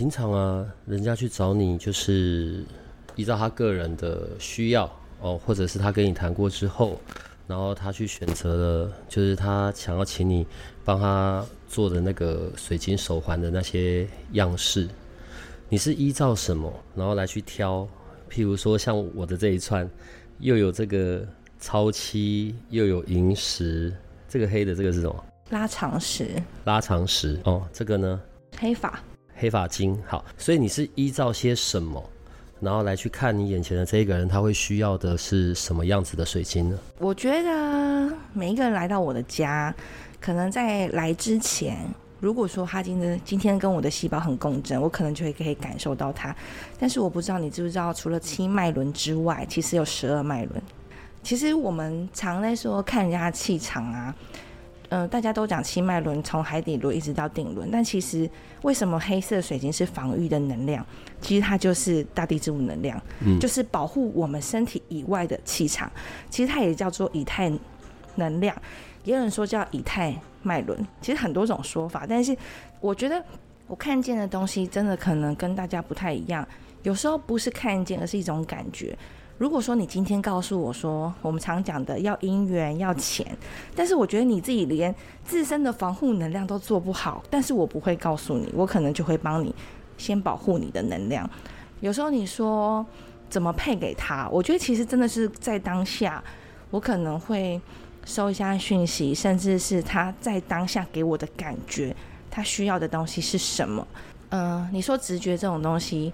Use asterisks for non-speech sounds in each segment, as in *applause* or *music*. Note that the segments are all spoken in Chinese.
平常啊，人家去找你，就是依照他个人的需要哦，或者是他跟你谈过之后，然后他去选择了，就是他想要请你帮他做的那个水晶手环的那些样式。你是依照什么，然后来去挑？譬如说，像我的这一串，又有这个超漆，又有银石，这个黑的这个是什么？拉长石。拉长石哦，这个呢？黑法。黑发晶，好，所以你是依照些什么，然后来去看你眼前的这一个人，他会需要的是什么样子的水晶呢？我觉得每一个人来到我的家，可能在来之前，如果说他今天今天跟我的细胞很共振，我可能就会可以感受到他。但是我不知道你知不知道，除了七脉轮之外，其实有十二脉轮。其实我们常在说看人家的气场啊。嗯、呃，大家都讲七脉轮从海底轮一直到顶轮，但其实为什么黑色水晶是防御的能量？其实它就是大地之母能量，嗯，就是保护我们身体以外的气场。其实它也叫做以太能量，也有人说叫以太脉轮。其实很多种说法，但是我觉得我看见的东西真的可能跟大家不太一样。有时候不是看见，而是一种感觉。如果说你今天告诉我说，我们常讲的要姻缘要钱，但是我觉得你自己连自身的防护能量都做不好，但是我不会告诉你，我可能就会帮你先保护你的能量。有时候你说怎么配给他，我觉得其实真的是在当下，我可能会收一下讯息，甚至是他在当下给我的感觉，他需要的东西是什么？嗯、你说直觉这种东西。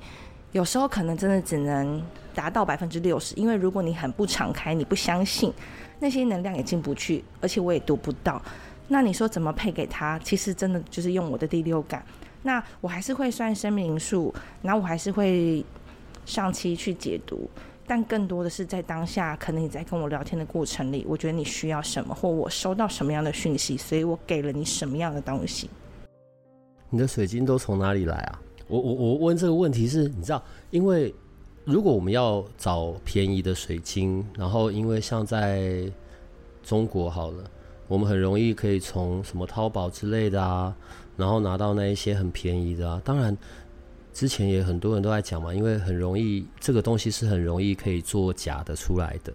有时候可能真的只能达到百分之六十，因为如果你很不敞开，你不相信那些能量也进不去，而且我也读不到。那你说怎么配给他？其实真的就是用我的第六感。那我还是会算生命数，然后我还是会上期去解读，但更多的是在当下，可能你在跟我聊天的过程里，我觉得你需要什么，或我收到什么样的讯息，所以我给了你什么样的东西。你的水晶都从哪里来啊？我我我问这个问题是，你知道，因为如果我们要找便宜的水晶，然后因为像在中国好了，我们很容易可以从什么淘宝之类的啊，然后拿到那一些很便宜的啊。当然，之前也很多人都在讲嘛，因为很容易这个东西是很容易可以做假的出来的，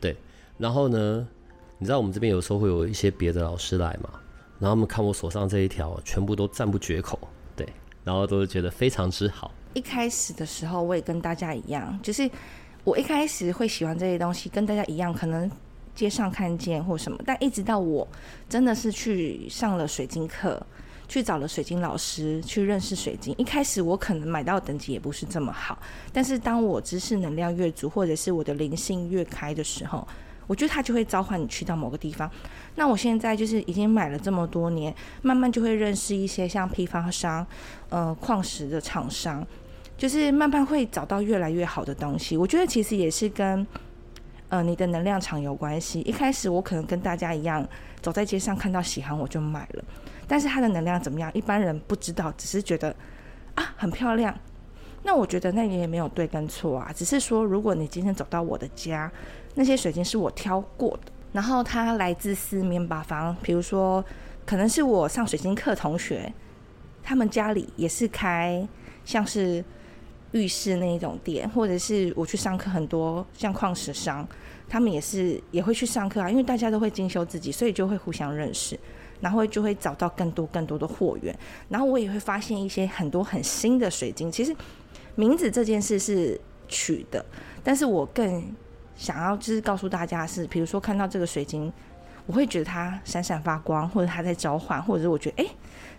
对。然后呢，你知道我们这边有时候会有一些别的老师来嘛，然后他们看我手上这一条，全部都赞不绝口。然后都是觉得非常之好。一开始的时候，我也跟大家一样，就是我一开始会喜欢这些东西，跟大家一样，可能街上看见或什么。但一直到我真的是去上了水晶课，去找了水晶老师，去认识水晶。一开始我可能买到等级也不是这么好，但是当我知识能量越足，或者是我的灵性越开的时候，我觉得他就会召唤你去到某个地方。那我现在就是已经买了这么多年，慢慢就会认识一些像批发商、呃矿石的厂商，就是慢慢会找到越来越好的东西。我觉得其实也是跟呃你的能量场有关系。一开始我可能跟大家一样，走在街上看到喜欢我就买了，但是它的能量怎么样？一般人不知道，只是觉得啊很漂亮。那我觉得那也没有对跟错啊，只是说如果你今天走到我的家。那些水晶是我挑过的，然后它来自四面八方。比如说，可能是我上水晶课同学，他们家里也是开像是浴室那一种店，或者是我去上课，很多像矿石商，他们也是也会去上课啊。因为大家都会精修自己，所以就会互相认识，然后就会找到更多更多的货源。然后我也会发现一些很多很新的水晶。其实名字这件事是取的，但是我更。想要就是告诉大家是，比如说看到这个水晶，我会觉得它闪闪发光，或者它在召唤，或者我觉得哎，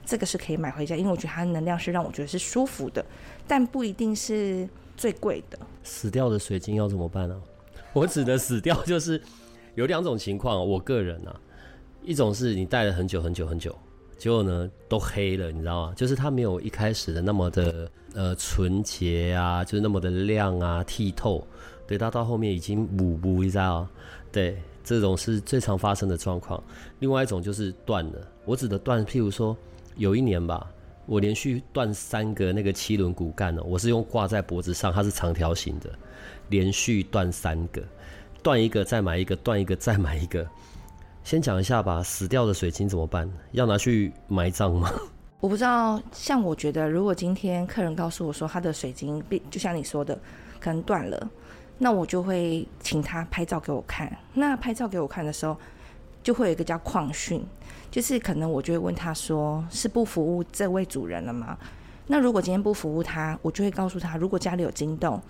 这个是可以买回家，因为我觉得它的能量是让我觉得是舒服的，但不一定是最贵的。死掉的水晶要怎么办呢、我指的死掉就是有两种情况，我个人啊，一种是你戴了很久很久很久，结果呢都黑了，你知道吗？就是它没有一开始的那么的呃纯洁啊，就是那么的亮啊剔透。对，它到后面已经模糊，你知道吗？对，这种是最常发生的状况。另外一种就是断了，我指的断，譬如说有一年吧，我连续断三个那个七轮骨干哦，我是用挂在脖子上，它是长条形的，连续断三个，断一个再买一个，断一个再买一个。先讲一下吧，死掉的水晶怎么办？要拿去埋葬吗？*laughs* 我不知道。像我觉得，如果今天客人告诉我说他的水晶，就像你说的，可能断了，那我就会请他拍照给我看。那拍照给我看的时候，就会有一个叫矿训，就是可能我就会问他说，是不服务这位主人了吗？那如果今天不服务他，我就会告诉他，如果家里有金洞。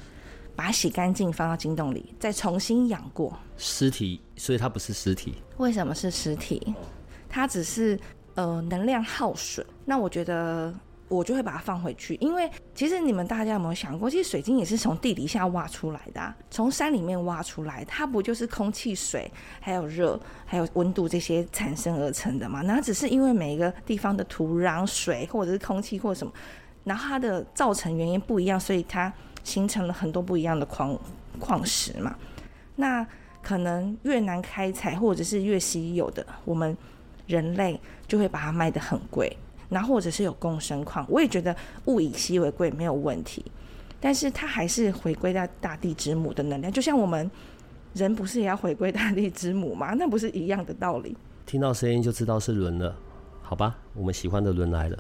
把它洗干净，放到金洞里，再重新养过。尸体，所以它不是尸体。为什么是尸体？它只是呃能量耗损。那我觉得我就会把它放回去，因为其实你们大家有没有想过，其实水晶也是从地底下挖出来的啊，从山里面挖出来，它不就是空气、水还有热还有温度这些产生而成的嘛？那只是因为每一个地方的土壤、水或者是空气或者什么，然后它的造成原因不一样，所以它。形成了很多不一样的矿矿石嘛，那可能越难开采或者是越稀有的，我们人类就会把它卖得很贵，然后或者是有共生矿，我也觉得物以稀为贵没有问题，但是它还是回归到大地之母的能量，就像我们人不是也要回归大地之母吗？*laughs* 那不是一样的道理？听到声音就知道是轮了，好吧，我们喜欢的轮来了。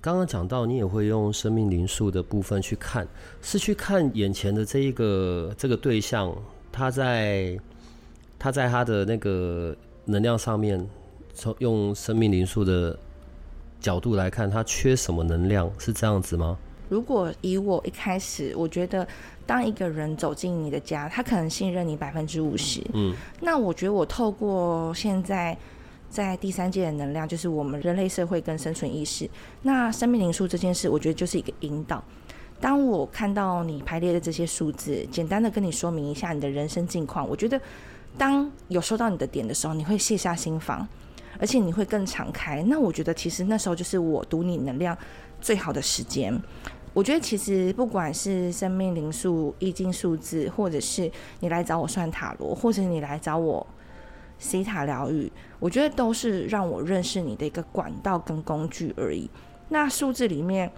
刚刚讲到，你也会用生命灵数的部分去看，是去看眼前的这一个这个对象，他在他在他的那个能量上面，从用生命灵数的角度来看，他缺什么能量，是这样子吗？如果以我一开始，我觉得当一个人走进你的家，他可能信任你百分之五十，嗯，那我觉得我透过现在。在第三界的能量，就是我们人类社会跟生存意识。那生命灵数这件事，我觉得就是一个引导。当我看到你排列的这些数字，简单的跟你说明一下你的人生境况，我觉得当有收到你的点的时候，你会卸下心防，而且你会更敞开。那我觉得其实那时候就是我读你能量最好的时间。我觉得其实不管是生命灵数、易经数字，或者是你来找我算塔罗，或者你来找我。西塔疗愈，我觉得都是让我认识你的一个管道跟工具而已。那数字里面，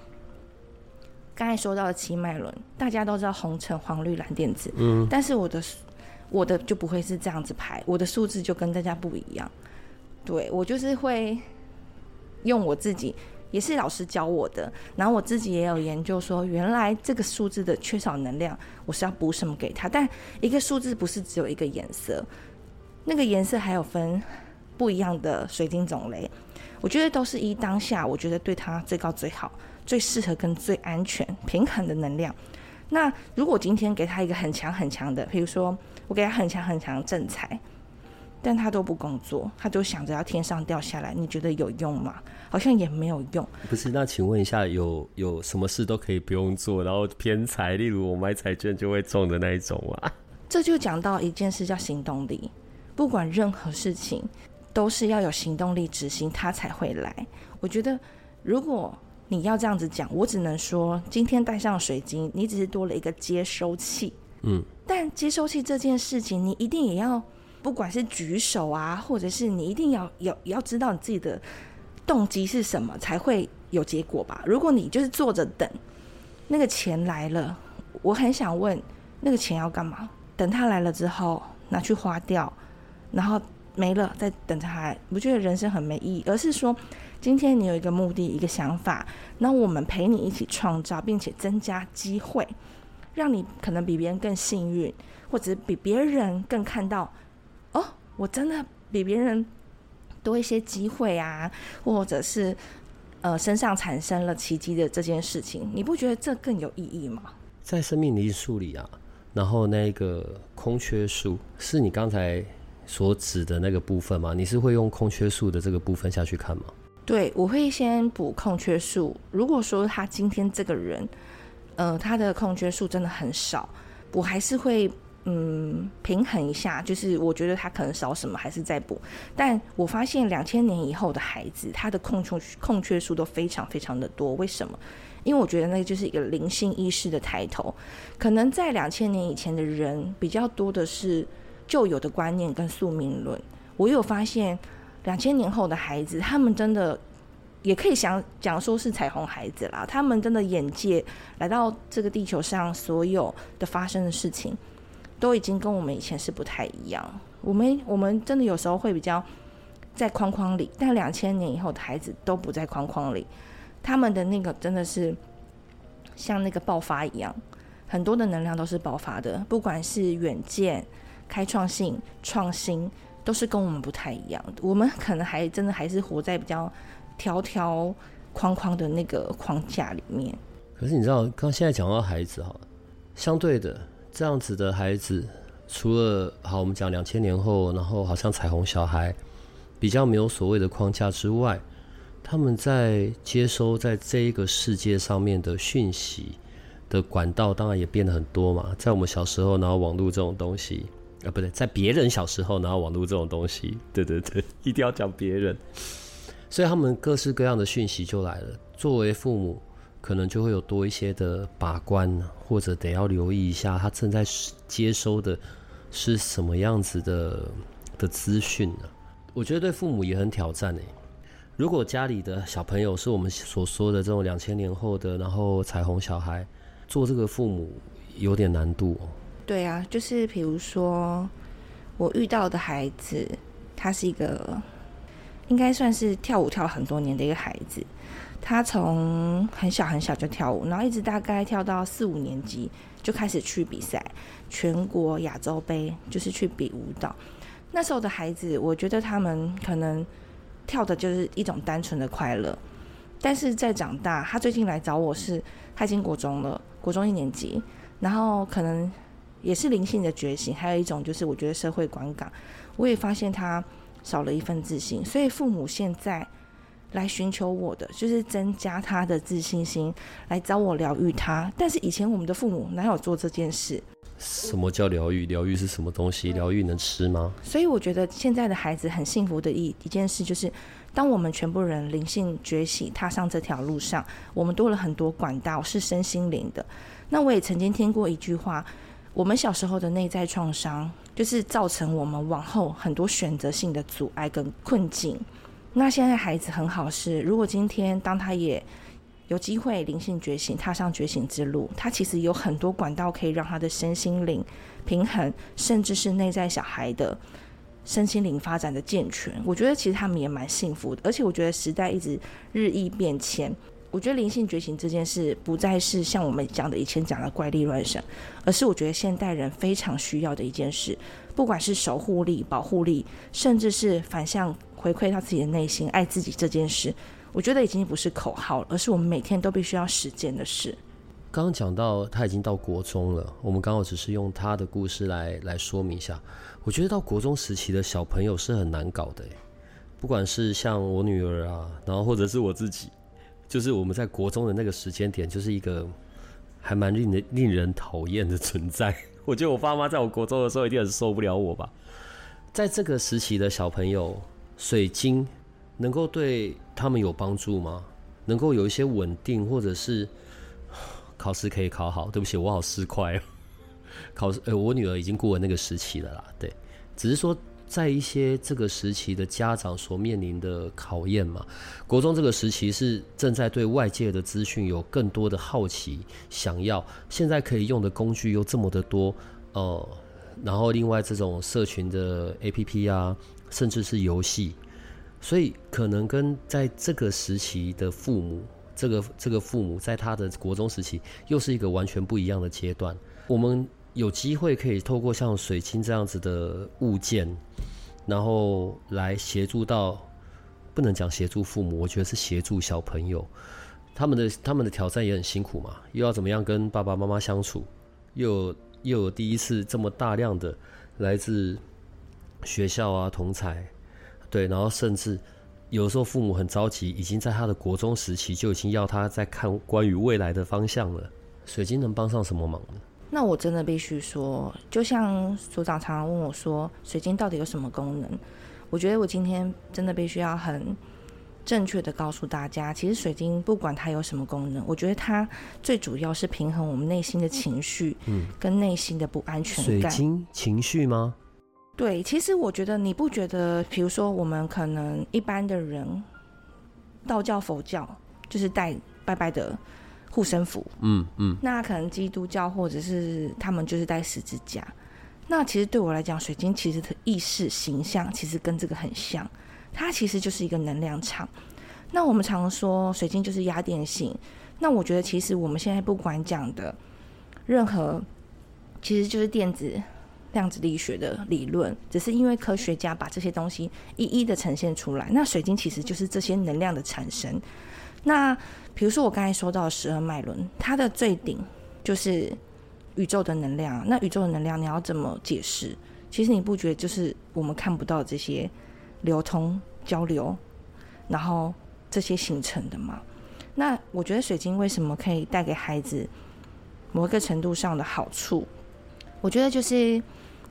刚才说到的七脉轮，大家都知道红橙黄绿蓝靛紫，嗯，但是我的我的就不会是这样子排，我的数字就跟大家不一样。对，我就是会用我自己，也是老师教我的，然后我自己也有研究说，原来这个数字的缺少能量，我是要补什么给他。但一个数字不是只有一个颜色。那个颜色还有分不一样的水晶种类，我觉得都是一当下，我觉得对它最高最好、最适合跟最安全、平衡的能量。那如果今天给他一个很强很强的，比如说我给他很强很强正财，但他都不工作，他就想着要天上掉下来，你觉得有用吗？好像也没有用。不是，那请问一下，有有什么事都可以不用做，然后偏财，例如我买彩券就会中的那一种啊？*laughs* 这就讲到一件事，叫行动力。不管任何事情，都是要有行动力执行，它才会来。我觉得，如果你要这样子讲，我只能说，今天戴上水晶，你只是多了一个接收器。嗯，但接收器这件事情，你一定也要，不管是举手啊，或者是你一定要要要知道你自己的动机是什么，才会有结果吧。如果你就是坐着等，那个钱来了，我很想问，那个钱要干嘛？等它来了之后，拿去花掉。然后没了，再等着他，不觉得人生很没意义，而是说，今天你有一个目的，一个想法，那我们陪你一起创造，并且增加机会，让你可能比别人更幸运，或者比别人更看到，我真的比别人多一些机会啊，或者是呃身上产生了奇迹的这件事情，你不觉得这更有意义吗？在生命灵数里啊，然后那个空缺数是你刚才。所指的那个部分吗？你是会用空缺数的这个部分下去看吗？对，我会先补空缺数。如果说他今天这个人，呃，他的空缺数真的很少，我还是会嗯平衡一下，就是我觉得他可能少什么还是在补。但我发现两千年以后的孩子，他的空缺空缺数都非常非常的多。为什么？因为我觉得那个就是一个灵性意识的抬头。可能在两千年以前的人比较多的是旧有的观念跟宿命论。我有发现两千年后的孩子，他们真的。也可以想讲说是彩虹孩子啦，他们真的眼界来到这个地球上，所有的发生的事情，都已经跟我们以前是不太一样。我们我们真的有时候会比较在框框里，但两千年以后的孩子都不在框框里，他们的那个真的是像那个爆发一样，很多的能量都是爆发的，不管是远见、开创性、创新，都是跟我们不太一样。我们可能还真的还是活在比较。条条框框的那个框架里面，可是你知道，刚现在讲到孩子哈，相对的这样子的孩子，除了好我们讲两千年后，然后好像彩虹小孩比较没有所谓的框架之外，他们在接收在这一个世界上面的讯息的管道，当然也变得很多嘛。在我们小时候，然后网络这种东西啊，不对，在别人小时候，然后网络这种东西，*laughs* 对对对，一定要讲别人。所以他们各式各样的讯息就来了。作为父母，可能就会有多一些的把关呢，或者得要留意一下他正在接收的是什么样子的的资讯呢？我觉得对父母也很挑战诶。如果家里的小朋友是我们所说的这种两千年后的，然后彩虹小孩，做这个父母有点难度。对啊，就是比如说我遇到的孩子，他是一个。应该算是跳舞跳很多年的一个孩子，他从很小很小就跳舞，然后一直大概跳到四五年级就开始去比赛，全国亚洲杯就是去比舞蹈。那时候的孩子，我觉得他们可能跳的就是一种单纯的快乐，但是在长大，他最近来找我是，他已经国中了，国中一年级，然后可能也是灵性的觉醒，还有一种就是我觉得社会观感，我也发现他。少了一份自信，所以父母现在来寻求我的，就是增加他的自信心，来找我疗愈他。但是以前我们的父母哪有做这件事？什么叫疗愈？疗愈是什么东西？疗愈能吃吗？所以我觉得现在的孩子很幸福的一一件事，就是当我们全部人灵性觉醒，踏上这条路上，我们多了很多管道，是身心灵的。那我也曾经听过一句话。我们小时候的内在创伤，就是造成我们往后很多选择性的阻碍跟困境。那现在孩子很好是，如果今天当他也有机会灵性觉醒，踏上觉醒之路，他其实有很多管道可以让他的身心灵平衡，甚至是内在小孩的身心灵发展的健全。我觉得其实他们也蛮幸福的，而且我觉得时代一直日益变迁。我觉得灵性觉醒这件事不再是像我们讲的以前讲的怪力乱神，而是我觉得现代人非常需要的一件事。不管是守护力、保护力，甚至是反向回馈到自己的内心、爱自己这件事，我觉得已经不是口号了，而是我们每天都必须要实践的事。刚刚讲到他已经到国中了，我们刚好只是用他的故事来来说明一下。我觉得到国中时期的小朋友是很难搞的，不管是像我女儿啊，然后或者是我自己。就是我们在国中的那个时间点，就是一个还蛮令人令人讨厌的存在。*laughs* 我觉得我爸妈在我国中的时候一定很受不了我吧。在这个时期的小朋友，水晶能够对他们有帮助吗？能够有一些稳定，或者是 *sighs* 考试可以考好？对不起，我好失快。*laughs* 考试，呃，我女儿已经过了那个时期了啦。对，只是说。在一些这个时期的家长所面临的考验嘛，国中这个时期是正在对外界的资讯有更多的好奇，想要现在可以用的工具又这么的多，呃，然后另外这种社群的 APP 啊，甚至是游戏，所以可能跟在这个时期的父母，这个这个父母在他的国中时期又是一个完全不一样的阶段，我们。有机会可以透过像水晶这样子的物件，然后来协助到，不能讲协助父母，我觉得是协助小朋友，他们的他们的挑战也很辛苦嘛，又要怎么样跟爸爸妈妈相处，又又有第一次这么大量的来自学校啊同才，对，然后甚至有时候父母很着急，已经在他的国中时期就已经要他在看关于未来的方向了，水晶能帮上什么忙呢？那我真的必须说，就像所长常常问我说，水晶到底有什么功能？我觉得我今天真的必须要很正确的告诉大家，其实水晶不管它有什么功能，我觉得它最主要是平衡我们内心的情绪，嗯，跟内心的不安全感。水晶情绪吗？对，其实我觉得你不觉得，比如说我们可能一般的人，道教、佛教就是带拜拜的护身符，嗯嗯，那可能基督教或者是他们就是带十字架。那其实对我来讲，水晶其实的意识形象其实跟这个很像，它其实就是一个能量场。那我们常说水晶就是压电性，那我觉得其实我们现在不管讲的任何，其实就是电子。量子力学的理论，只是因为科学家把这些东西一一的呈现出来。那水晶其实就是这些能量的产生。那比如说我刚才说到十二脉轮，它的最顶就是宇宙的能量。那宇宙的能量你要怎么解释？其实你不觉得就是我们看不到这些流通交流，然后这些形成的吗？那我觉得水晶为什么可以带给孩子某一个程度上的好处？我觉得就是。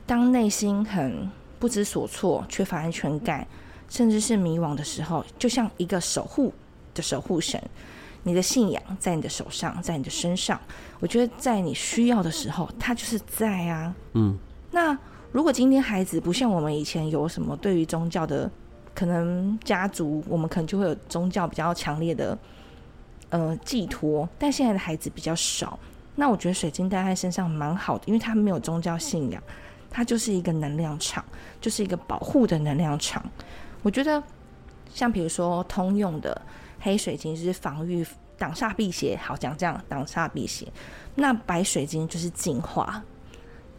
当内心很不知所措、缺乏安全感，甚至是迷惘的时候，就像一个守护的守护神，你的信仰在你的手上，在你的身上。我觉得在你需要的时候，他就是在啊。嗯。那如果今天孩子不像我们以前有什么对于宗教的可能，家族我们可能就会有宗教比较强烈的呃寄托，但现在的孩子比较少。那我觉得水晶戴在身上蛮好的，因为他没有宗教信仰。它就是一个能量场，就是一个保护的能量场。我觉得，像比如说通用的黑水晶就是防御、挡煞、辟邪。好，讲这样挡煞辟邪。那白水晶就是净化、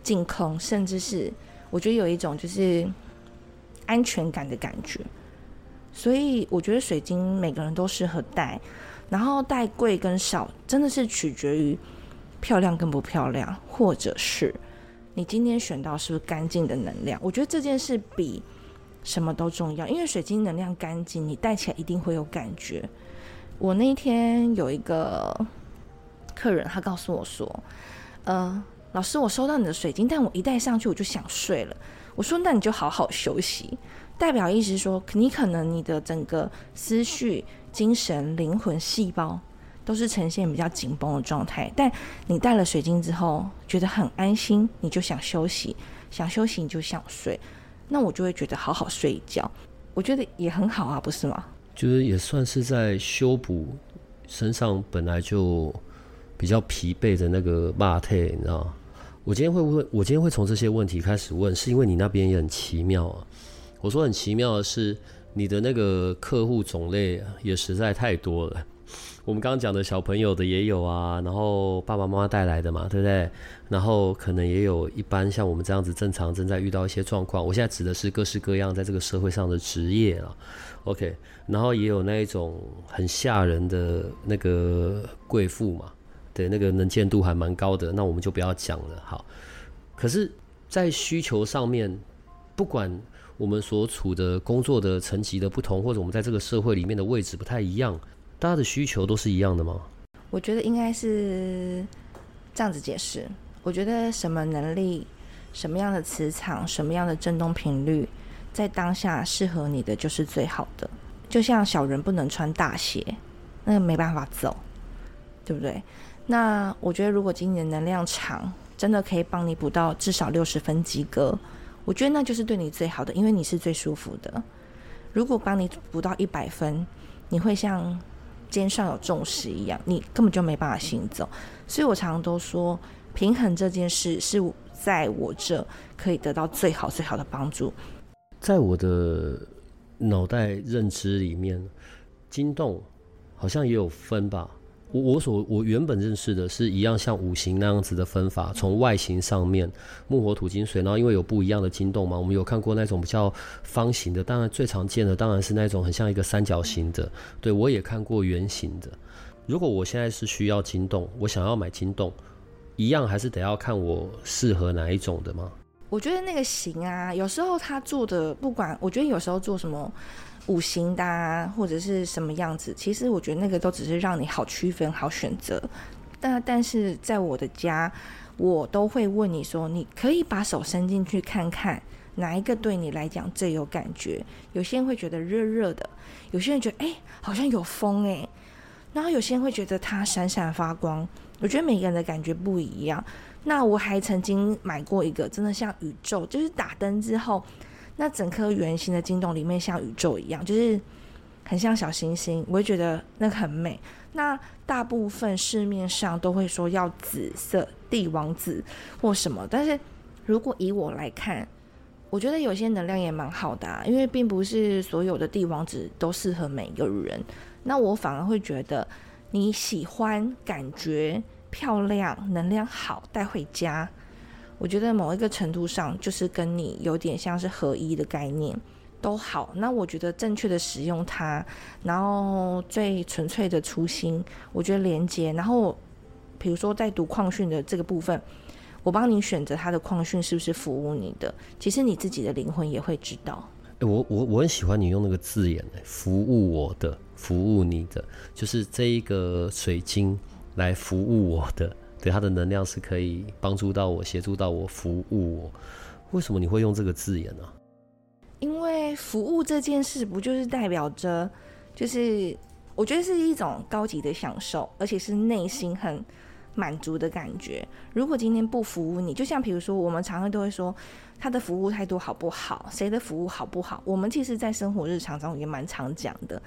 净空，甚至是我觉得有一种就是安全感的感觉。所以我觉得水晶每个人都适合戴，然后戴贵跟少真的是取决于漂亮跟不漂亮，或者是。你今天选到是不是干净的能量？我觉得这件事比什么都重要，因为水晶能量干净，你戴起来一定会有感觉。我那天有一个客人，他告诉我说：“呃，老师，我收到你的水晶，但我一戴上去我就想睡了。”我说：“那你就好好休息。”代表意思说，你可能你的整个思绪、精神、灵魂、细胞。都是呈现比较紧绷的状态，但你戴了水晶之后，觉得很安心，你就想休息，想休息你就想睡，那我就会觉得好好睡一觉，我觉得也很好啊，不是吗？就是也算是在修补身上本来就比较疲惫的那个肉体，你知道吗？我今天会问，我今天会从这些问题开始问，是因为你那边也很奇妙啊。我说很奇妙的是，你的那个客户种类也实在太多了。我们刚刚讲的小朋友的也有啊，然后爸爸妈妈带来的嘛，对不对？然后可能也有一般像我们这样子正常正在遇到一些状况。我现在指的是各式各样在这个社会上的职业啊。OK，然后也有那一种很吓人的那个贵妇嘛，对，那个能见度还蛮高的，那我们就不要讲了。好，可是，在需求上面，不管我们所处的工作的层级的不同，或者我们在这个社会里面的位置不太一样。大家的需求都是一样的吗？我觉得应该是这样子解释。我觉得什么能力、什么样的磁场、什么样的振动频率，在当下适合你的就是最好的。就像小人不能穿大鞋，那个没办法走，对不对？那我觉得如果今年能量场真的可以帮你补到至少六十分及格，我觉得那就是对你最好的，因为你是最舒服的。如果帮你补到一百分，你会像。肩上有重石一样，你根本就没办法行走。所以我常常都说，平衡这件事是在我这可以得到最好最好的帮助。在我的脑袋认知里面，惊动好像也有分吧。我我所我原本认识的是一样像五行那样子的分法，从外形上面木火土金水，然后因为有不一样的金洞嘛，我们有看过那种比较方形的，当然最常见的当然是那种很像一个三角形的，对，我也看过圆形的。如果我现在是需要金洞，我想要买金洞，一样还是得要看我适合哪一种的吗？我觉得那个形啊，有时候他做的不管，我觉得有时候做什么。五行的，或者是什么样子，其实我觉得那个都只是让你好区分、好选择。但但是在我的家，我都会问你说，你可以把手伸进去看看，哪一个对你来讲最有感觉？有些人会觉得热热的，有些人觉得哎、好像有风哎、然后有些人会觉得它闪闪发光。我觉得每个人的感觉不一样。那我还曾经买过一个，真的像宇宙，就是打灯之后，那整颗圆形的晶洞里面像宇宙一样，就是很像小星星。我会觉得那个很美。那大部分市面上都会说要紫色帝王紫或什么，但是如果以我来看，我觉得有些能量也蛮好的啊，因为并不是所有的帝王紫都适合每一个人。那我反而会觉得你喜欢感觉。漂亮，能量好，带回家。我觉得某一个程度上，就是跟你有点像是合一的概念，都好。那我觉得正确的使用它，然后最纯粹的初心，我觉得连接。然后，比如说在读矿训的这个部分，我帮你选择它的矿训是不是服务你的，其实你自己的灵魂也会知道。欸、我我我很喜欢你用那个字眼，服务我的，服务你的，就是这一个水晶。来服务我的，对，它的能量是可以帮助到我、协助到我、服务我。为什么你会用这个字眼呢？因为服务这件事，不就是代表着，就是我觉得是一种高级的享受，而且是内心很满足的感觉。如果今天不服务你，就像比如说，我们常常都会说他的服务态度好不好，谁的服务好不好？我们其实，在生活日常中也蛮常讲的，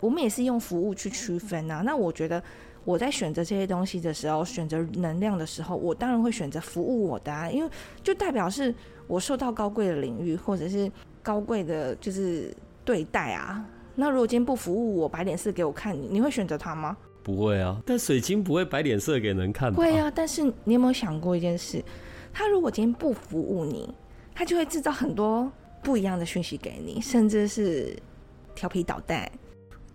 我们也是用服务去区分啊。那我觉得。我在选择这些东西的时候，选择能量的时候，我当然会选择服务我的啊，因为就代表是我受到高贵的领域，或者是高贵的，就是对待啊。那如果今天不服务我，摆脸色给我看，你你会选择他吗？不会啊，但水晶不会摆脸色给人看。会啊，但是你有没有想过一件事？他如果今天不服务你，他就会制造很多不一样的讯息给你，甚至是调皮捣蛋。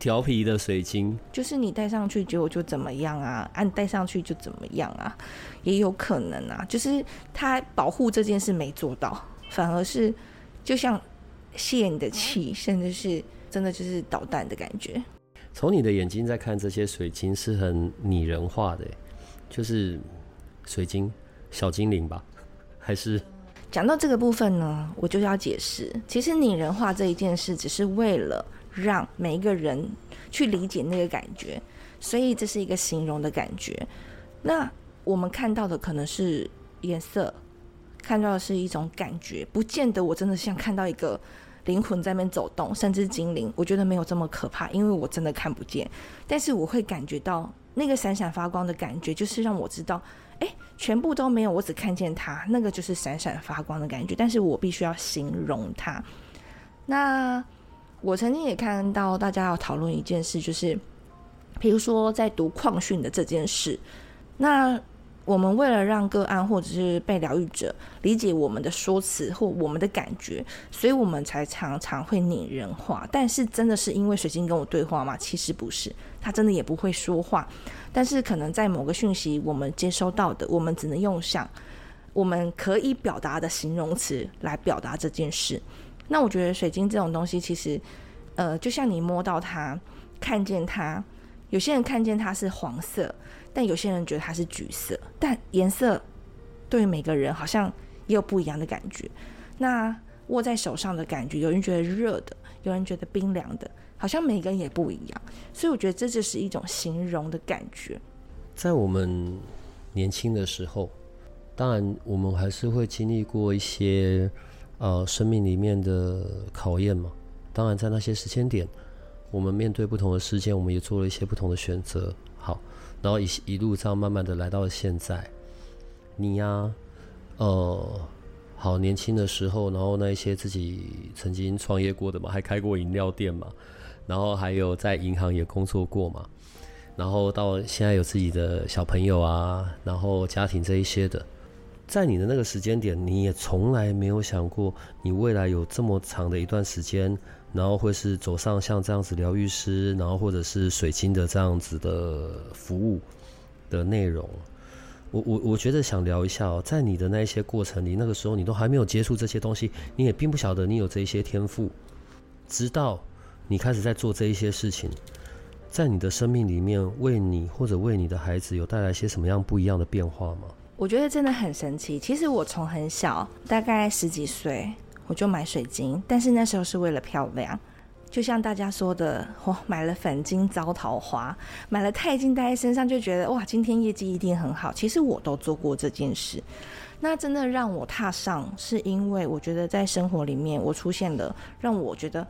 调皮的水晶，就是你戴上去，结果就怎么样啊？按戴上去就怎么样啊？也有可能啊，就是他保护这件事没做到，反而是就像泄你的气，甚至是真的就是捣蛋的感觉。从你的眼睛在看这些水晶是很拟人化的，就是水晶小精灵吧？*laughs* 还是？讲到这个部分呢，我就要解释，其实拟人化这一件事，只是为了。让每一个人去理解那个感觉，所以这是一个形容的感觉。那我们看到的可能是颜色，看到的是一种感觉，不见得我真的像看到一个灵魂在那边走动，甚至精灵。我觉得没有这么可怕，因为我真的看不见。但是我会感觉到那个闪闪发光的感觉，就是让我知道，哎，全部都没有，我只看见它，那个就是闪闪发光的感觉。但是我必须要形容它。那。我曾经也看到大家要讨论一件事，就是，比如说在读矿训的这件事，那我们为了让个案或者是被疗愈者理解我们的说辞或我们的感觉，所以我们才常常会拟人化。但是真的是因为水晶跟我对话吗？其实不是，他真的也不会说话。但是可能在某个讯息我们接收到的，我们只能用上我们可以表达的形容词来表达这件事。那我觉得水晶这种东西，其实，呃，就像你摸到它、看见它，有些人看见它是黄色，但有些人觉得它是橘色。但颜色对于每个人好像也有不一样的感觉。那握在手上的感觉，有人觉得热的，有人觉得冰凉的，好像每个人也不一样。所以我觉得这就是一种形容的感觉。在我们年轻的时候，当然我们还是会经历过一些。呃，生命里面的考验嘛，当然在那些时间点，我们面对不同的事件，我们也做了一些不同的选择。好，然后一一路这样慢慢的来到了现在。你呀、呃，好年轻的时候，然后那一些自己曾经创业过的嘛，还开过饮料店嘛，然后还有在银行也工作过嘛，然后到现在有自己的小朋友啊，然后家庭这一些的。在你的那个时间点，你也从来没有想过，你未来有这么长的一段时间，然后会是走上像这样子疗愈师，然后或者是水晶的这样子的服务的内容。我我我觉得想聊一下哦，在你的那一些过程里，那个时候你都还没有接触这些东西，你也并不晓得你有这一些天赋，直到你开始在做这一些事情，在你的生命里面，为你或者为你的孩子有带来些什么样不一样的变化吗？我觉得真的很神奇。其实我从很小，大概十几岁，我就买水晶，但是那时候是为了漂亮。就像大家说的，我买了粉晶招桃花，买了钛金戴在身上就觉得哇，今天业绩一定很好。其实我都做过这件事。那真的让我踏上，是因为我觉得在生活里面我出现了让我觉得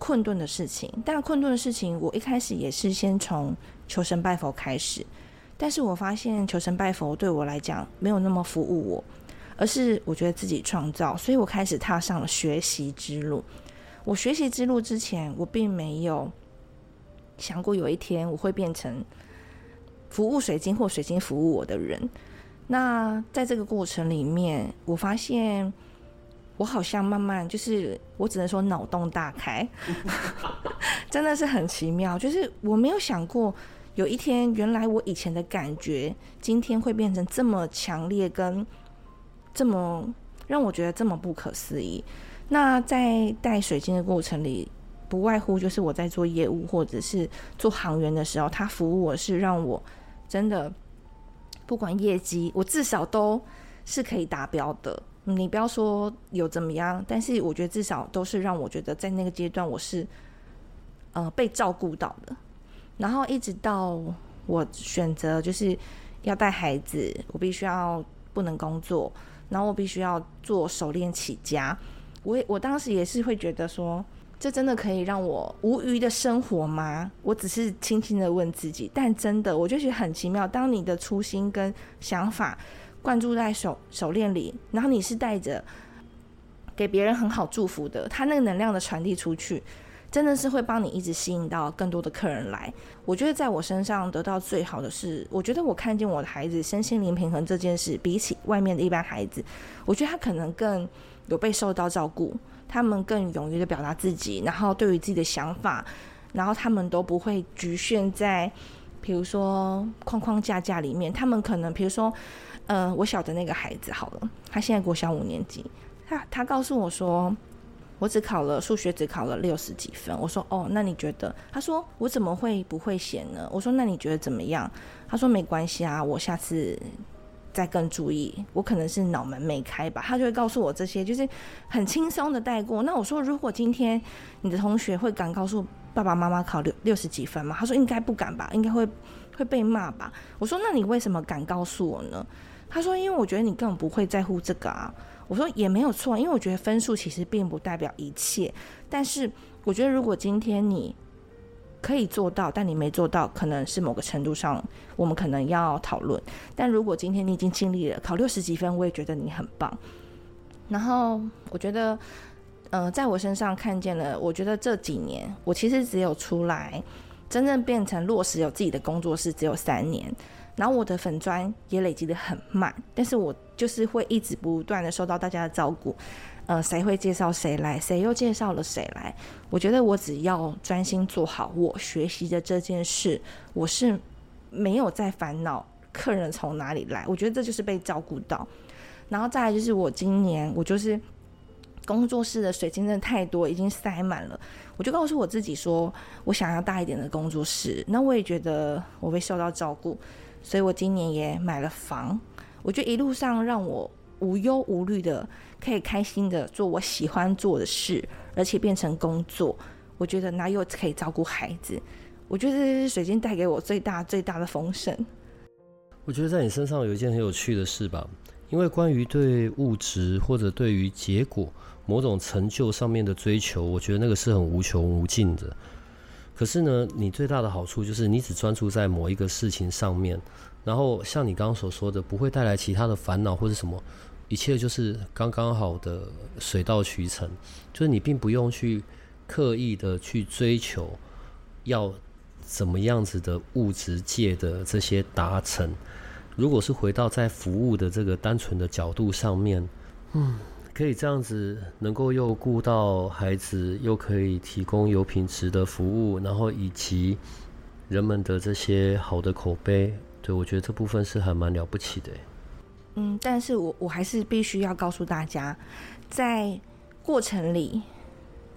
困顿的事情。但困顿的事情，我一开始也是先从求神拜佛开始，但是我发现求神拜佛对我来讲没有那么服务我，而是我觉得自己创造，所以我开始踏上了学习之路。我学习之路之前，我并没有想过有一天我会变成服务水晶或水晶服务我的人。那在这个过程里面，我发现我好像慢慢就是，我只能说脑洞大开，真的是很奇妙。就是我没有想过有一天，原来我以前的感觉，今天会变成这么强烈，跟这么让我觉得这么不可思议。那在带水晶的过程里，不外乎就是我在做业务或者是做行员的时候，他服务我是让我真的不管业绩，我至少都是可以达标的。你不要说有怎么样，但是我觉得至少都是让我觉得在那个阶段我是呃被照顾到的。然后一直到我选择就是要带孩子，我必须要不能工作，然后我必须要做手链起家。我我当时也是会觉得说，这真的可以让我无余的生活吗？我只是轻轻的问自己，但真的，我就觉得很奇妙。当你的初心跟想法灌注在手手链里，然后你是带着给别人很好祝福的，他那个能量的传递出去，真的是会帮你一直吸引到更多的客人来。我觉得在我身上得到最好的是，我觉得我看见我的孩子身心灵平衡这件事，比起外面的一般孩子，我觉得他可能更。有被受到照顾，他们更勇于的表达自己，然后对于自己的想法，然后他们都不会局限在，比如说框框架架里面。他们可能，比如说，呃，我小的那个孩子好了，他现在国小五年级，他他告诉我说，我只考了数学，只考了六十几分。我说，哦，那你觉得？他说，我怎么会不会写呢？我说，那你觉得怎么样？他说，没关系啊，我下次。再更注意，我可能是脑门没开吧，他就会告诉我这些，就是很轻松的带过。那我说，如果今天你的同学会敢告诉爸爸妈妈考六六十几分吗？他说应该不敢吧，应该会会被骂吧。我说那你为什么敢告诉我呢？他说因为我觉得你根本不会在乎这个啊。我说也没有错，因为我觉得分数其实并不代表一切，但是我觉得如果今天你。可以做到，但你没做到，可能是某个程度上，我们可能要讨论。但如果今天你已经尽力了，考六十几分，我也觉得你很棒。然后我觉得，呃，在我身上看见了，我觉得这几年我其实只有出来真正变成落实有自己的工作室只有三年，然后我的粉砖也累积得很慢，但是我就是会一直不断的受到大家的照顾。呃，谁会介绍谁来？谁又介绍了谁来？我觉得我只要专心做好我学习的这件事，我是没有在烦恼客人从哪里来。我觉得这就是被照顾到。然后再来就是我今年我就是工作室的水晶真的太多，已经塞满了。我就告诉我自己说，我想要大一点的工作室。那我也觉得我会受到照顾，所以我今年也买了房。我觉得一路上让我无忧无虑的。可以开心的做我喜欢做的事，而且变成工作。我觉得那又可以照顾孩子。我觉得这是水晶带给我最大最大的丰盛。我觉得在你身上有一件很有趣的事吧，因为关于对物质或者对于结果某种成就上面的追求，我觉得那个是很无穷无尽的。可是呢，你最大的好处就是你只专注在某一个事情上面，然后像你刚刚所说的，不会带来其他的烦恼或者什么。一切就是刚刚好的水到渠成，就是你并不用去刻意的去追求要怎么样子的物质界的这些达成。如果是回到在服务的这个单纯的角度上面，嗯，可以这样子能够又顾到孩子，又可以提供有品质的服务，然后以及人们的这些好的口碑，对，我觉得这部分是还蛮了不起的。嗯，但是我我还是必须要告诉大家，在过程里，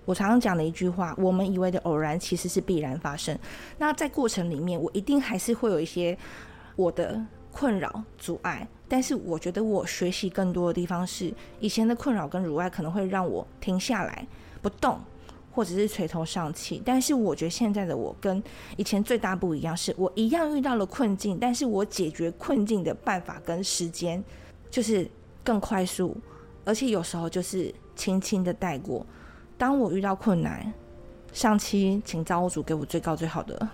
我常常讲的一句话：我们以为的偶然，其实是必然发生。那在过程里面，我一定还是会有一些我的困扰、阻碍。但是我觉得我学习更多的地方是，以前的困扰跟阻碍可能会让我停下来不动，或者是垂头丧气。但是我觉得现在的我跟以前最大不一样，是我一样遇到了困境，但是我解决困境的办法跟时间就是更快速，而且有时候就是轻轻的带过。当我遇到困难，上期请造物主给我最高最好的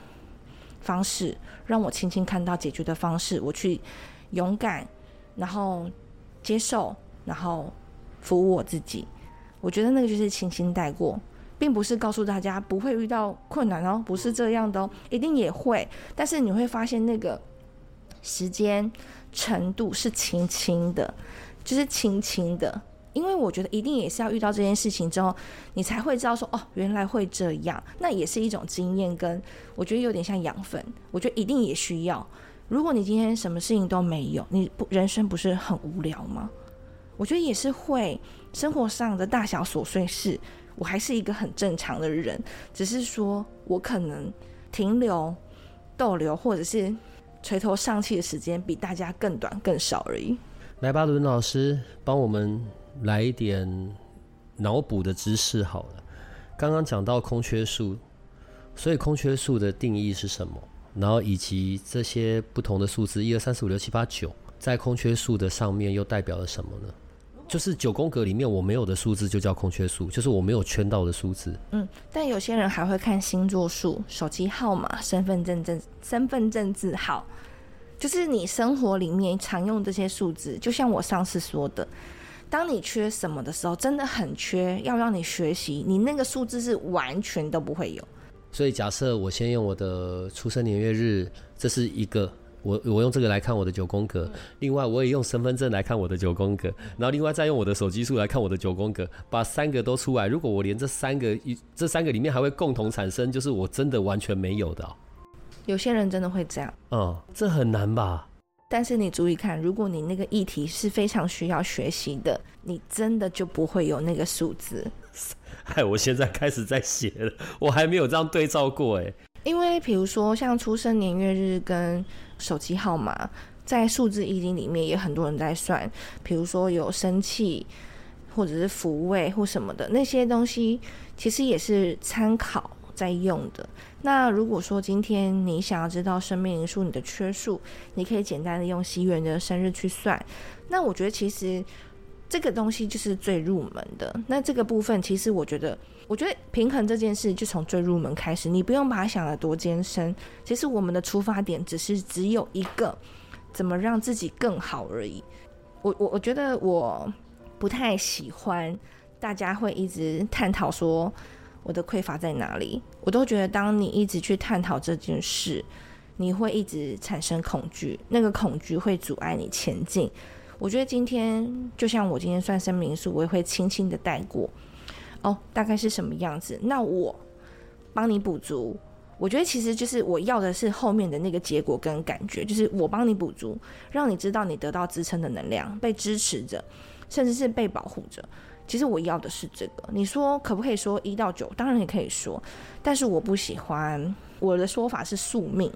方式，让我轻轻看到解决的方式，我去勇敢，然后接受，然后服务我自己。我觉得那个就是轻轻带过，并不是告诉大家不会遇到困难哦，不是这样的哦，一定也会。但是你会发现那个时间程度是轻轻的，就是轻轻的。因为我觉得一定也是要遇到这件事情之后，你才会知道说哦，原来会这样。那也是一种经验，跟我觉得有点像养分。我觉得一定也需要。如果你今天什么事情都没有，你不人生不是很无聊吗？我觉得也是会。生活上的大小琐碎事，我还是一个很正常的人，只是说我可能停留、逗留或者是垂头丧气的时间比大家更短更少而已。来吧，伦老师，帮我们。来一点脑补的知识好了。刚刚讲到空缺数，所以空缺数的定义是什么？然后以及这些不同的数字，一二三四五六七八九，在空缺数的上面又代表了什么呢？就是九宫格里面我没有的数字就叫空缺数，就是我没有圈到的数字。嗯，但有些人还会看星座数、手机号码、身份证证、身份证字号，就是你生活里面常用这些数字。就像我上次说的。当你缺什么的时候，真的很缺，要让你学习，你那个数字是完全都不会有。所以假设我先用我的出生年月日，这是一个，我我用这个来看我的九宫格。另外，我也用身份证来看我的九宫格，然后另外再用我的手机数来看我的九宫格，把三个都出来。如果我连这三个一这三个里面还会共同产生，就是我真的完全没有的喔。有些人真的会这样。嗯，这很难吧？但是你注意看，如果你那个议题是非常需要学习的，你真的就不会有那个数字。*laughs* 哎，我现在开始在写了，我还没有这样对照过哎。因为比如说像出生年月日跟手机号码，在数字易经里面也很多人在算，比如说有生气或者是福位或什么的那些东西，其实也是参考在用的。那如果说今天你想要知道生命灵数你的缺数，你可以简单的用西元的生日去算。那我觉得其实这个东西就是最入门的。那这个部分其实我觉得，我觉得平衡这件事就从最入门开始，你不用把它想得多艰深。其实我们的出发点只是只有一个，怎么让自己更好而已。我我我觉得我不太喜欢大家会一直探讨说。我的匮乏在哪里？我都觉得，当你一直去探讨这件事，你会一直产生恐惧，那个恐惧会阻碍你前进。我觉得今天，就像我今天算生命数，我也会轻轻的带过。哦，大概是什么样子？那我帮你补足。我觉得其实就是我要的是后面的那个结果跟感觉，就是我帮你补足，让你知道你得到支撑的能量，被支持着，甚至是被保护着。其实我要的是这个，你说可不可以说一到九？当然也可以说，但是我不喜欢我的说法是宿命。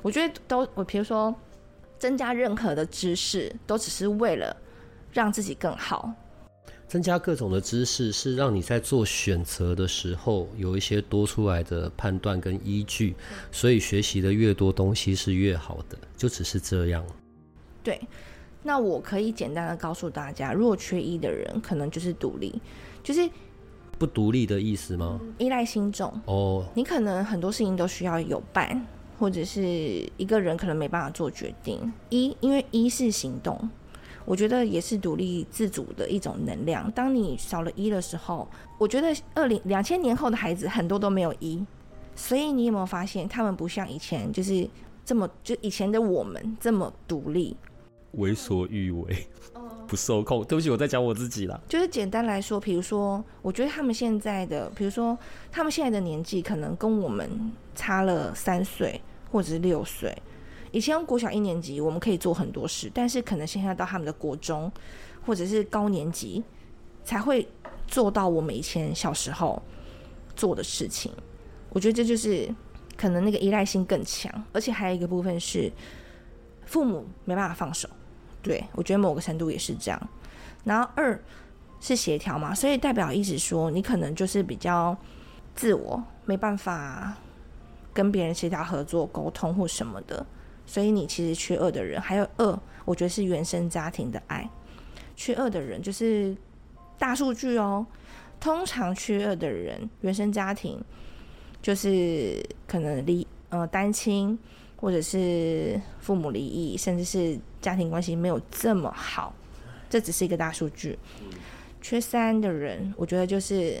我觉得都我比如说增加任何的知识，都只是为了让自己更好。增加各种的知识是让你在做选择的时候有一些多出来的判断跟依据，所以学习的越多东西是越好的，就只是这样。对。那我可以简单的告诉大家，如果缺一的人，可能就是独立，就是不独立的意思吗？依赖心重哦。你可能很多事情都需要有伴，或者是一个人可能没办法做决定。一，因为一是行动，我觉得也是独立自主的一种能量。当你少了一的时候，我觉得二零两千年后的孩子很多都没有一，所以你有没有发现，他们不像以前，就是这么就以前的我们这么独立。为所欲为，*laughs* 不受控。对不起，我在讲我自己啦。就是简单来说，比如说，我觉得他们现在的，比如说，他们现在的年纪可能跟我们差了三岁或者是六岁。以前国小一年级，我们可以做很多事，但是可能现在到他们的国中或者是高年级，才会做到我们以前小时候做的事情。我觉得这就是可能那个依赖性更强，而且还有一个部分是父母没办法放手。对，我觉得某个程度也是这样。然后二是协调嘛，所以代表意思说你可能就是比较自我，没办法跟别人协调合作、沟通或什么的。所以你其实缺二的人，还有二，我觉得是原生家庭的爱。缺二的人就是大数据哦，通常缺二的人，原生家庭就是可能离呃单亲，或者是父母离异，甚至是家庭关系没有这么好，这只是一个大数据。缺三的人，我觉得就是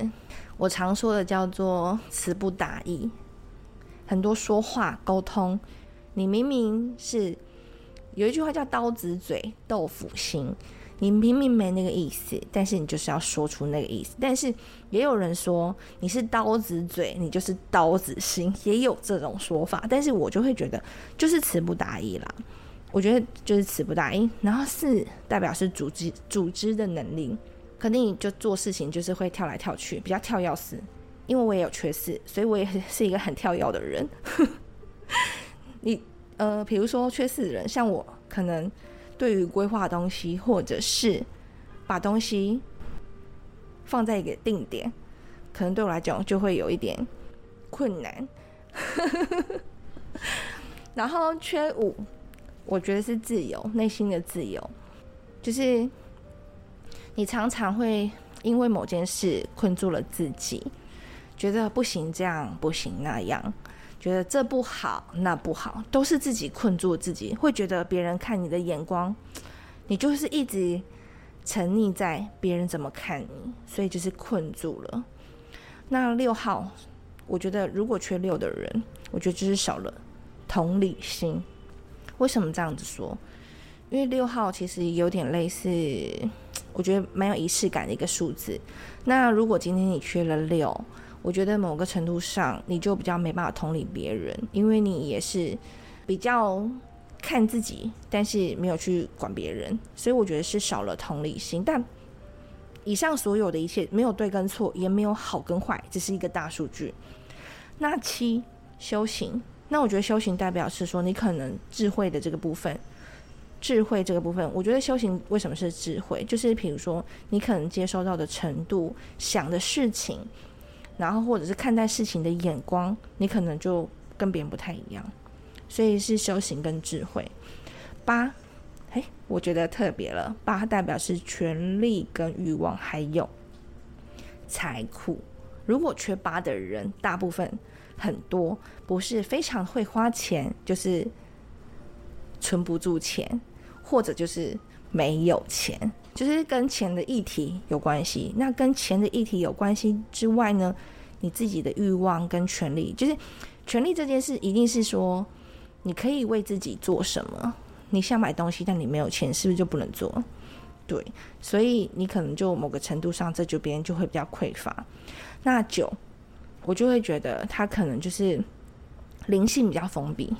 我常说的叫做词不达意，很多说话沟通。你明明是有一句话叫“刀子嘴豆腐心”，你明明没那个意思，但是你就是要说出那个意思。但是也有人说你是刀子嘴，你就是刀子心，也有这种说法。但是我就会觉得就是词不达意啦。我觉得就是词不达意。然后四代表是组织组织的能力，肯定就做事情就是会跳来跳去，比较跳跃式。因为我也有缺四，所以我也是一个很跳跃的人。*laughs* 你呃，比如说缺四的人，像我，可能对于规划东西，或者是把东西放在一个定点，可能对我来讲就会有一点困难。*laughs* 然后缺五，我觉得是自由，内心的自由，就是你常常会因为某件事困住了自己，觉得不行这样，不行那样。觉得这不好，那不好，都是自己困住自己，会觉得别人看你的眼光，你就是一直沉溺在别人怎么看你，所以就是困住了。那六号，我觉得如果缺六的人，我觉得就是少了同理心。为什么这样子说？因为六号其实有点类似，我觉得蛮有仪式感的一个数字。那如果今天你缺了六，我觉得某个程度上，你就比较没办法同理别人，因为你也是比较看自己，但是没有去管别人，所以我觉得是少了同理心。但以上所有的一切没有对跟错，也没有好跟坏，只是一个大数据。那七修行，那我觉得修行代表是说你可能智慧的这个部分，智慧这个部分，我觉得修行为什么是智慧？就是比如说你可能接收到的程度，想的事情。然后，或者是看待事情的眼光，你可能就跟别人不太一样，所以是修行跟智慧。八，嘿，我觉得特别了。八代表是权力跟欲望，还有财库。如果缺八的人，大部分很多不是非常会花钱，就是存不住钱，或者就是没有钱。就是跟钱的议题有关系。那跟钱的议题有关系之外呢，你自己的欲望跟权利，就是权利这件事，一定是说你可以为自己做什么。你想买东西，但你没有钱，是不是就不能做？对，所以你可能就某个程度上，这就别人就会比较匮乏。那九，我就会觉得他可能就是灵性比较封闭，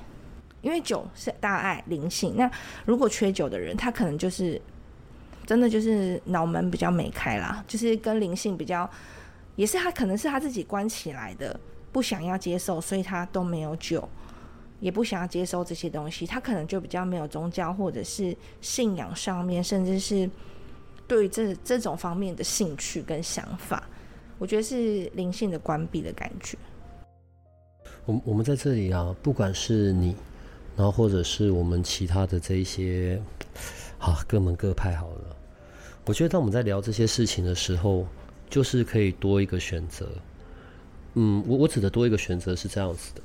因为酒是大爱灵性。那如果缺酒的人，他可能就是。真的就是脑门比较没开啦，就是跟灵性比较，也是他可能是他自己关起来的，不想要接受，所以他都没有酒，也不想要接受这些东西，他可能就比较没有宗教或者是信仰上面，甚至是对于这这种方面的兴趣跟想法，我觉得是灵性的关闭的感觉。我我们在这里啊，不管是你，然后或者是我们其他的这一些。好，各门各派好了。我觉得当我们在聊这些事情的时候，就是可以多一个选择。嗯，我我指的多一个选择是这样子的：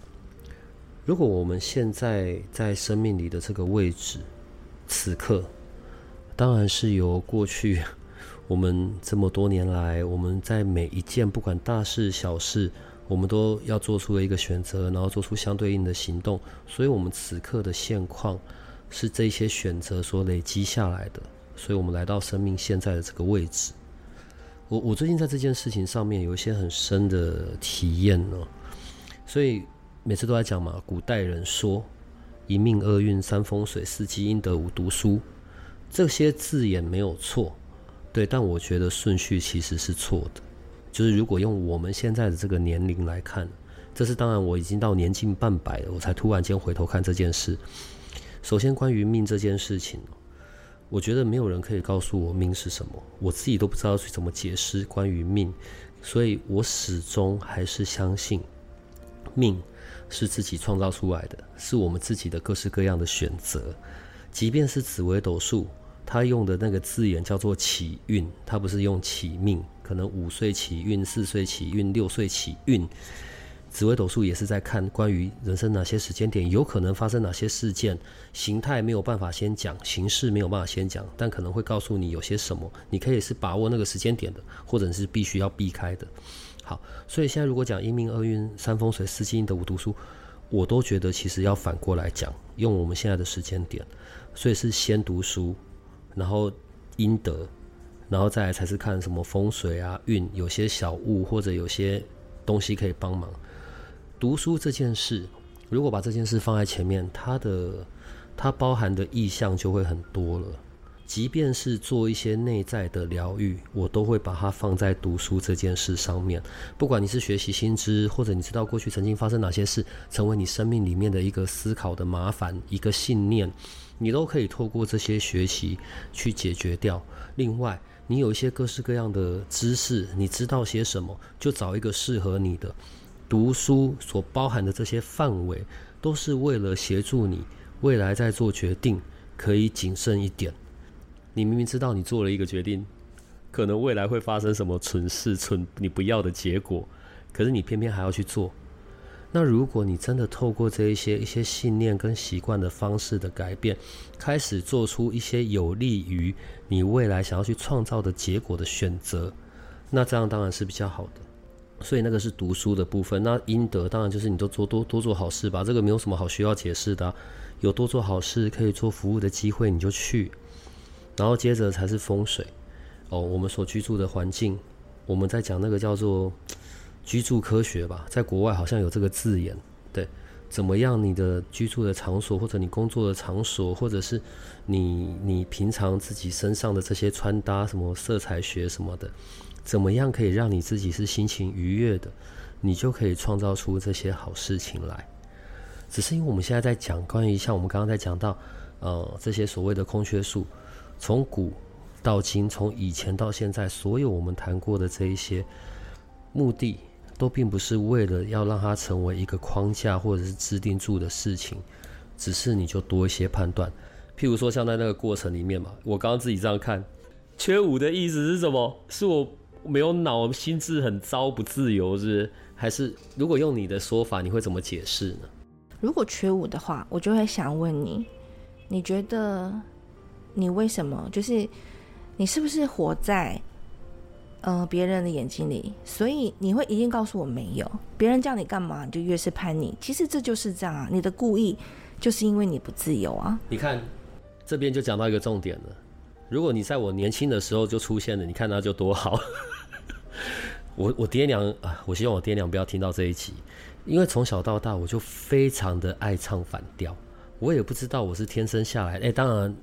如果我们现在在生命里的这个位置，此刻，当然是由过去我们这么多年来，我们在每一件不管大事小事，我们都要做出了一个选择，然后做出相对应的行动。所以，我们此刻的现况。是这些选择所累积下来的，所以我们来到生命现在的这个位置。我我最近在这件事情上面有一些很深的体验呢，所以每次都在讲嘛。古代人说“一命二运三风水四积阴德五读书”，这些字眼没有错，对，但我觉得顺序其实是错的。就是如果用我们现在的这个年龄来看，这是当然，我已经到年近半百了，我才突然间回头看这件事。首先，关于命这件事情，我觉得没有人可以告诉我命是什么，我自己都不知道去怎么解释关于命，所以我始终还是相信命是自己创造出来的，是我们自己的各式各样的选择。即便是紫微斗数，他用的那个字眼叫做起运，他不是用起命。可能五岁起运，四岁起运，六岁起运。紫微斗数也是在看关于人生哪些时间点有可能发生哪些事件，形态没有办法先讲，形式没有办法先讲，但可能会告诉你有些什么，你可以是把握那个时间点的，或者是必须要避开的。好，所以现在如果讲一命二运三风水四积阴德五读书，我都觉得其实要反过来讲，用我们现在的时间点，所以是先读书，然后阴德。然后再来才是看什么风水啊、运，有些小物或者有些东西可以帮忙。读书这件事，如果把这件事放在前面，它的它包含的意象就会很多了。即便是做一些内在的疗愈，我都会把它放在读书这件事上面。不管你是学习新知，或者你知道过去曾经发生哪些事，成为你生命里面的一个思考的麻烦、一个信念，你都可以透过这些学习去解决掉。另外，你有一些各式各样的知识，你知道些什么，就找一个适合你的。读书所包含的这些范围，都是为了协助你未来在做决定可以谨慎一点。你明明知道你做了一个决定，可能未来会发生什么蠢事、蠢你不要的结果，可是你偏偏还要去做。那如果你真的透过这一些一些信念跟习惯的方式的改变，开始做出一些有利于你未来想要去创造的结果的选择，那这样当然是比较好的。所以那个是读书的部分。那阴德当然就是你都做多多做好事吧，这个没有什么好需要解释的。有多做好事可以做服务的机会，你就去。然后接着才是风水哦，我们所居住的环境，我们在讲那个叫做。居住科学吧，在国外好像有这个字眼，对，怎么样？你的居住的场所，或者你工作的场所，或者是你你平常自己身上的这些穿搭，什么色彩学什么的，怎么样可以让你自己是心情愉悦的？你就可以创造出这些好事情来。只是因为我们现在在讲关于像我们刚刚在讲到，呃，这些所谓的空缺数，从古到今，从以前到现在，所有我们谈过的这一些目的。都并不是为了要让它成为一个框架或者是制定住的事情，只是你就多一些判断。譬如说，像在那个过程里面嘛，我刚刚自己这样看，缺五的意思是什么？是我没有脑，心智很糟，不自由，是？还是如果用你的说法，你会怎么解释呢？如果缺五的话，我就会想问你，你觉得你为什么？就是你是不是活在？呃，别人的眼睛里，所以你会一定告诉我没有。别人叫你干嘛，你就越是叛逆。其实这就是这样啊，你的故意就是因为你不自由啊。你看，这边就讲到一个重点了。如果你在我年轻的时候就出现了，你看那就多好。我我爹娘啊，我希望我爹娘不要听到这一集，因为从小到大我就非常的爱唱反调。我也不知道我是天生下来，哎、当然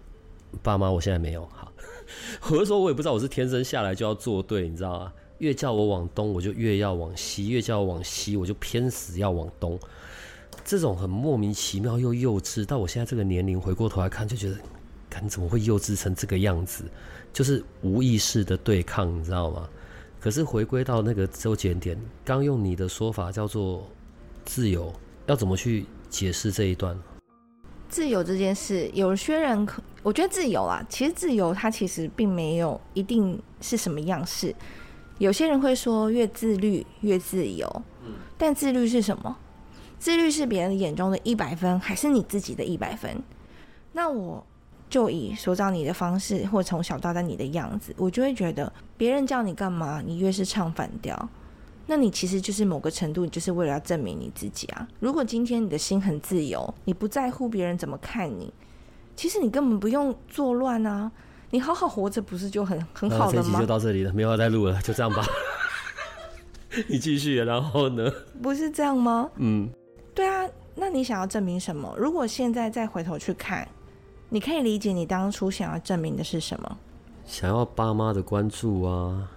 爸妈我现在没有好。*laughs* 我是说，我也不知道我是天生下来就要做对，你知道吗？越叫我往东，我就越要往西；越叫我往西，我就偏死要往东。这种很莫名其妙又幼稚，到我现在这个年龄回过头来看，就觉得，看怎么会幼稚成这个样子？就是无意识的对抗，你知道吗？可是回归到那个周检点，刚用你的说法叫做自由，要怎么去解释这一段？自由这件事，有些人可我觉得自由啊，其实自由它其实并没有一定是什么样式。有些人会说越自律越自由，但自律是什么？自律是别人眼中的一百分，还是你自己的一百分？那我就以所长你的方式，或从小到大你的样子，我就会觉得别人叫你干嘛，你越是唱反调。那你其实就是某个程度，你就是为了要证明你自己啊。如果今天你的心很自由，你不在乎别人怎么看你，其实你根本不用作乱啊。你好好活着不是就很很好了吗？这集就到这里了，没有再录了，就这样吧。*laughs* 你继续，然后呢？不是这样吗？嗯，对啊。那你想要证明什么？如果现在再回头去看，你可以理解你当初想要证明的是什么？想要爸妈的关注啊。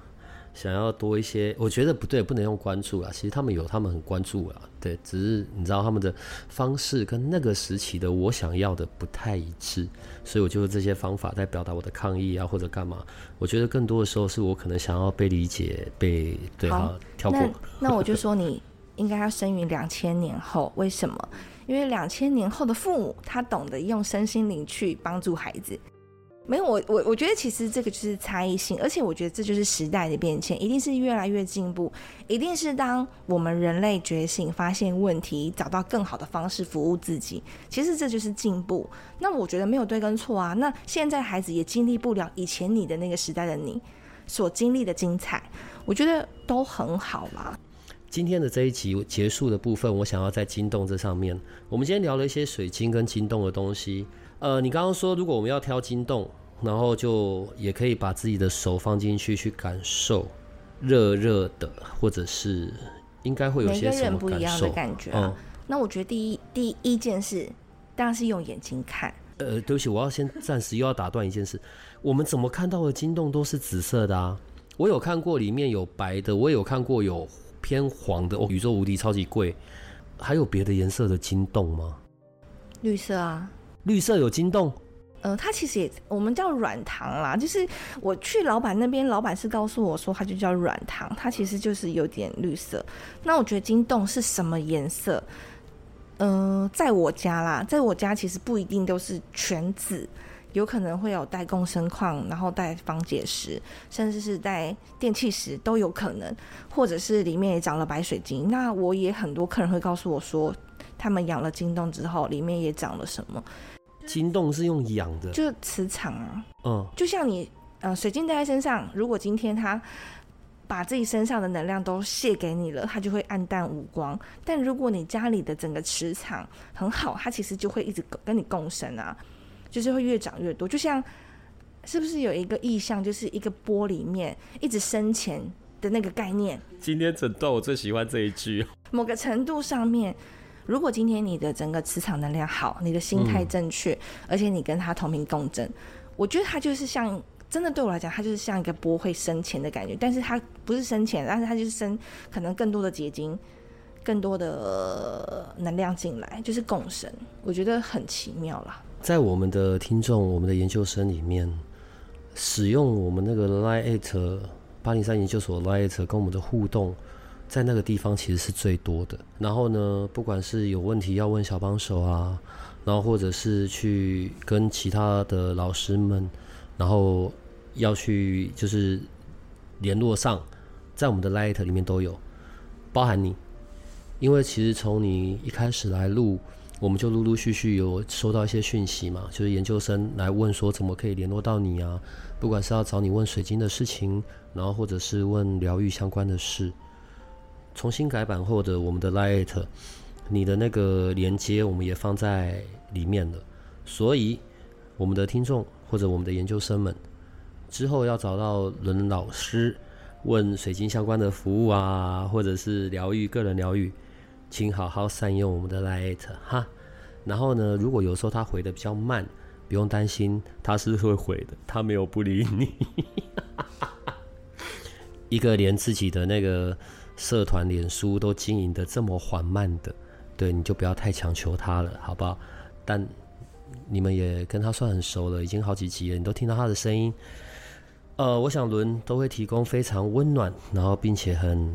想要多一些，我觉得不对，不能用关注啊。其实他们有，他们很关注啊。对，只是你知道他们的方式跟那个时期的我想要的不太一致，所以我就用这些方法在表达我的抗议啊，或者干嘛。我觉得更多的时候是我可能想要被理解，被对啊跳过。那，那我就说你应该要生于两千年后，为什么？因为两千年后的父母他懂得用身心灵去帮助孩子。没有我我我觉得其实这个就是差异性，而且我觉得这就是时代的变迁，一定是越来越进步，一定是当我们人类觉醒、发现问题、找到更好的方式服务自己，其实这就是进步。那我觉得没有对跟错啊。那现在孩子也经历不了以前你的那个时代的你所经历的精彩，我觉得都很好啦。今天的这一集结束的部分，我想要在金洞这上面，我们今天聊了一些水晶跟金洞的东西。呃，你刚刚说如果我们要挑金洞。然后就也可以把自己的手放进去，去感受热热的，或者是应该会有些什么不一样的感觉啊。嗯。那我觉得第一第一件事当然是用眼睛看。呃，对不起，我要先暂时又要打断一件事。我们怎么看到的金洞都是紫色的啊？我有看过里面有白的，我也有看过有偏黄的。哦，宇宙无敌超级贵，还有别的颜色的金洞吗？绿色啊，绿色有金洞。呃，它其实也我们叫软糖啦，就是我去老板那边，老板是告诉我说，它就叫软糖，它其实就是有点绿色。那我觉得金洞是什么颜色？嗯、呃，在我家啦，在我家其实不一定都是全紫，有可能会有带共生矿，然后带方解石，甚至是带电气石都有可能，或者是里面也长了白水晶。那我也很多客人会告诉我说，他们养了金洞之后，里面也长了什么。金洞是用养的，就是磁场啊。嗯，就像你，呃，水晶戴在身上，如果今天它把自己身上的能量都泄给你了，它就会暗淡无光。但如果你家里的整个磁场很好，它其实就会一直跟你共生啊，就是会越长越多。就像是不是有一个意象，就是一个波里面一直深潜的那个概念？今天整段我最喜欢这一句。某个程度上面。如果今天你的整个磁场能量好，你的心态正确，嗯，而且你跟他同频共振，我觉得他就是像真的对我来讲，他就是像一个波会生钱的感觉。但是它不是生钱，但是它就是生，可能更多的结晶，更多的能量进来，就是共生。我觉得很奇妙啦。在我们的听众、我们的研究生里面，使用我们那个 Line@ 八零三研究所 Line@ 跟我们的互动。在那个地方其实是最多的。然后呢，不管是有问题要问小帮手啊，然后或者是去跟其他的老师们，然后要去就是联络上，在我们的 Light 里面都有，包含你。因为其实从你一开始来录，我们就陆陆续续有收到一些讯息嘛，就是研究生来问说怎么可以联络到你啊？不管是要找你问水晶的事情，然后或者是问疗愈相关的事。重新改版后的我们的 Light，你的那个连接我们也放在里面了，所以我们的听众或者我们的研究生们之后要找到伦老师问水晶相关的服务啊，或者是疗愈个人疗愈，请好好善用我们的 Light 哈。然后呢，如果有时候他回的比较慢，不用担心，他是会回的，他没有不理你。*laughs* 一个连自己的那个。社团脸书都经营的这么缓慢的，对，你就不要太强求他了，好不好？但你们也跟他算很熟了，已经好几集了，你都听到他的声音。呃，我想伦都会提供非常温暖，然后并且很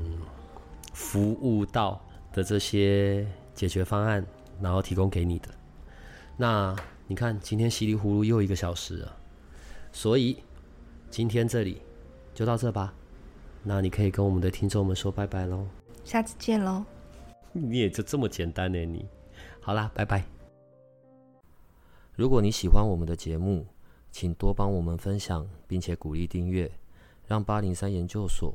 服务到的这些解决方案，然后提供给你的。那你看，今天稀里糊涂又一个小时了，所以今天这里就到这吧。那你可以跟我们的听众们说拜拜喽，下次见喽。你也就这么简单呢？你好啦，拜拜。如果你喜欢我们的节目，请多帮我们分享，并且鼓励订阅，让八零三研究所